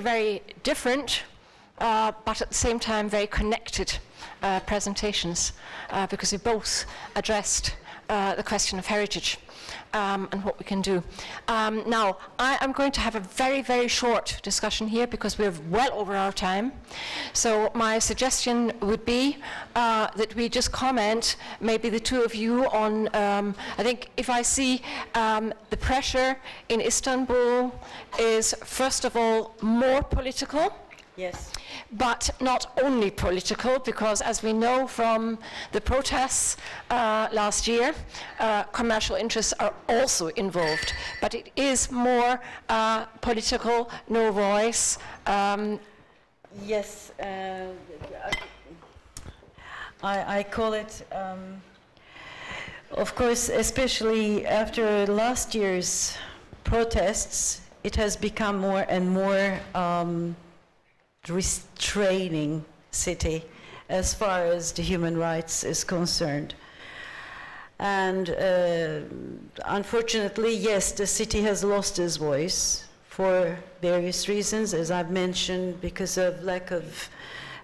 very, different, uh, but at the same time very connected uh, presentations uh, because we both addressed uh, the question of heritage um, and what we can do. Um, now, I am going to have a very, very short discussion here because we're well over our time. So my suggestion would be uh, that we just comment, maybe the two of you, on, um, I think if I see um, the pressure in Istanbul is, first of all, more political. Yes. but not only political, because as we know from the protests uh, last year, uh, commercial interests are also involved. But it is more uh, political, no voice. Um, Yes. Uh, I, I call it, um, of course, especially after last year's protests, it has become more and more um, restraining city as far as the human rights is concerned. And uh, unfortunately, yes, the city has lost its voice for various reasons, as I've mentioned, because of lack of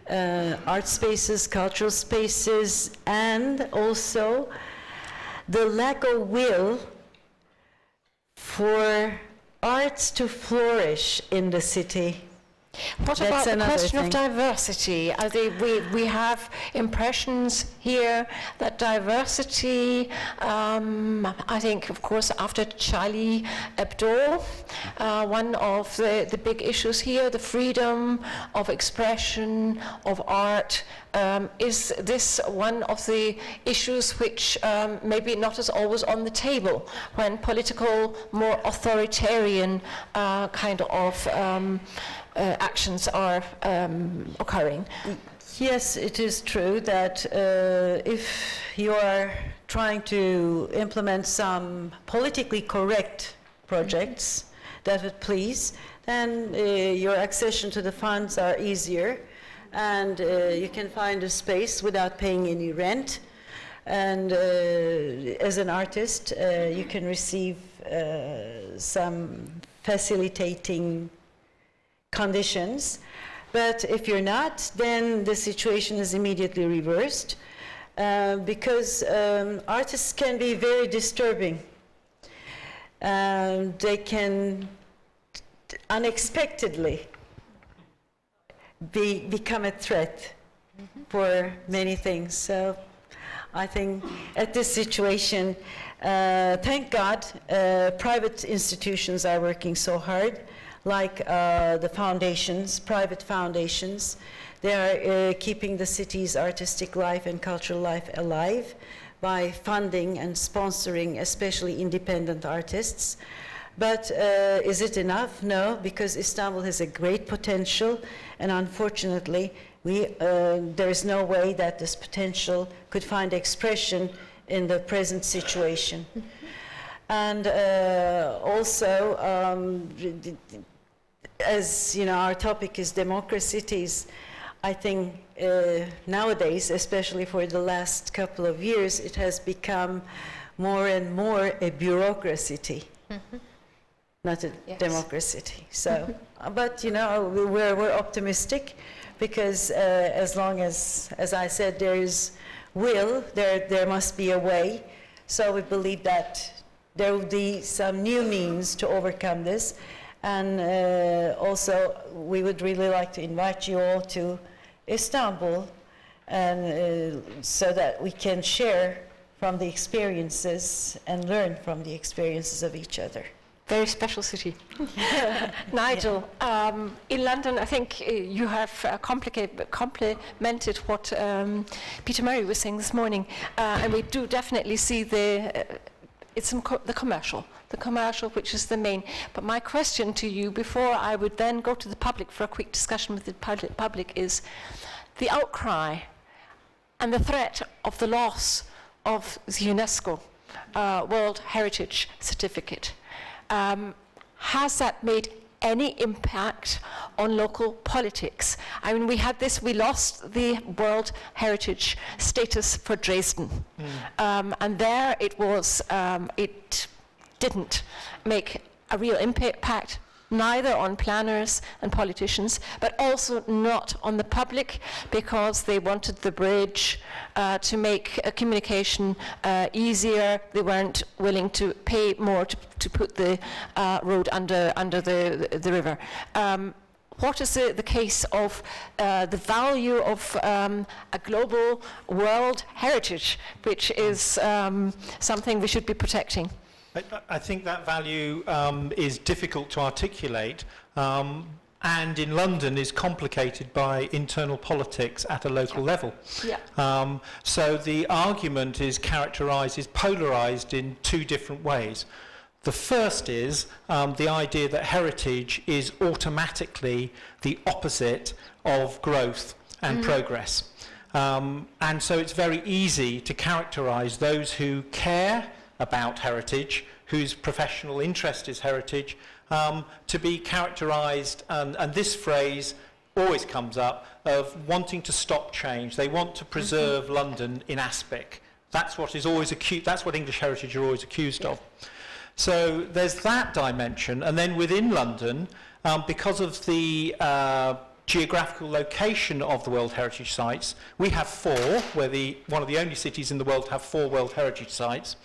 uh, art spaces, cultural spaces, and also the lack of will for arts to flourish in the city. What That's about the question of diversity? Are they, we, we have impressions here that diversity, um, I think, of course, after Charlie Hebdo, uh, one of the, the big issues here, the freedom of expression, of art, um, is this one of the issues which um, maybe not is always on the table when political, more authoritarian uh, kind of um, actions are um, occurring. Yes, it is true that uh, if you are trying to implement some politically correct projects that would please, then uh, your accession to the funds are easier and uh, you can find a space without paying any rent. And uh, as an artist, uh, you can receive uh, some facilitating conditions. But if you're not, then the situation is immediately reversed uh, because um, artists can be very disturbing. Um, they can unexpectedly be, become a threat for many things. So I think at this situation, uh, thank God, uh, private institutions are working so hard, like uh, the foundations, private foundations. They are uh, keeping the city's artistic life and cultural life alive by funding and sponsoring, especially independent artists. But uh, is it enough? No, because Istanbul has a great potential, and unfortunately, we, uh, there is no way that this potential could find expression in the present situation. And uh, also, um, as you know, our topic is democracies. I think uh, nowadays, especially for the last couple of years, it has become more and more a bureaucracy, not a Yes. democracy. So, but you know, we- we're, we're optimistic because uh, as long as, as I said, there is will, there, there must be a way. So we believe that there will be some new means to overcome this. And uh, also, we would really like to invite you all to Istanbul, and uh, so that we can share from the experiences and learn from the experiences of each other. Very special city. Nigel, um, in London, I think uh, you have uh, complicated, complemented what um, Peter Murray was saying this morning, uh, and we do definitely see the uh, it's the commercial, the commercial which is the main. But my question to you, before I would then go to the public for a quick discussion with the public, is the outcry and the threat of the loss of the UNESCO uh, World Heritage Certificate. Um, has that made any impact on local politics? I mean, we had this, we lost the World Heritage status for Dresden. Um, and there it was, um, it didn't make a real impact neither on planners and politicians, but also not on the public, because they wanted the bridge uh, to make uh, communication uh, easier. They weren't willing to pay more to, to put the uh, road under under the the, the river. Um, what is the, the case of uh, the value of um, a global world heritage, which is um, something we should be protecting? I, I think that value um, is difficult to articulate um, and in London is complicated by internal politics at a local level. Yeah. Um, so the argument is characterised, is polarised in two different ways. The first is um, the idea that heritage is automatically the opposite of growth and progress. Um, and so it's very easy to characterise those who care about heritage, whose professional interest is heritage, um, to be characterised, and, and this phrase always comes up, of wanting to stop change. They want to preserve London in aspic. That's what is always accused, that's what English heritage are always accused of. So there's that dimension, and then within London, um, because of the uh, geographical location of the World Heritage Sites, we have four. We're the, one of the only cities in the world to have four World Heritage Sites.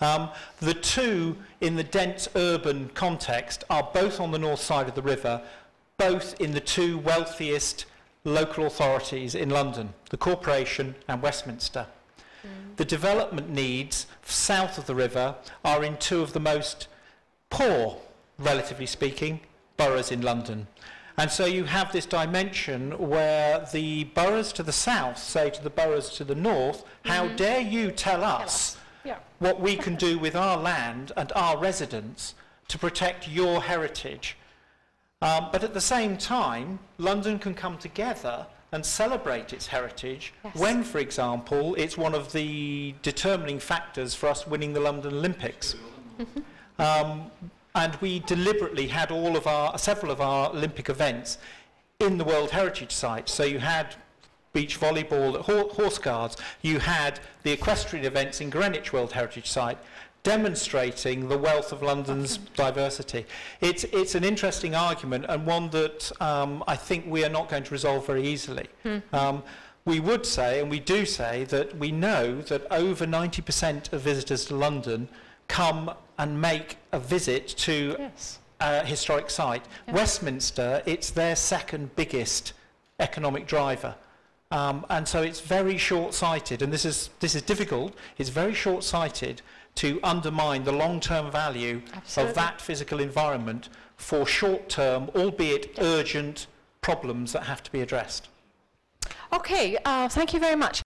Um, the two in the dense urban context are both on the north side of the river, both in the two wealthiest local authorities in London, the Corporation and Westminster. The development needs south of the river are in two of the most poor, relatively speaking, boroughs in London. And so you have this dimension where the boroughs to the south say to the boroughs to the north, how dare you tell us Yeah. what we can do with our land and our residents to protect your heritage. Um, but at the same time, London can come together and celebrate its heritage Yes. when, for example, it's one of the determining factors for us winning the London Olympics. um, and we deliberately had all of our, several of our Olympic events in the World Heritage Site. So you had beach volleyball at Horse Guards, you had the equestrian events in Greenwich World Heritage Site, demonstrating the wealth of London's diversity. It's, it's an interesting argument and one that um, I think we are not going to resolve very easily. Um, we would say, and we do say, that we know that over 90% of visitors to London come and make a visit to Yes. a historic site. Westminster, it's their second biggest economic driver. Um, and so it's very short-sighted, and this is, this is difficult, it's very short-sighted to undermine the long-term value Absolutely. of that physical environment for short-term, albeit urgent, problems that have to be addressed. Okay, uh, thank you very much.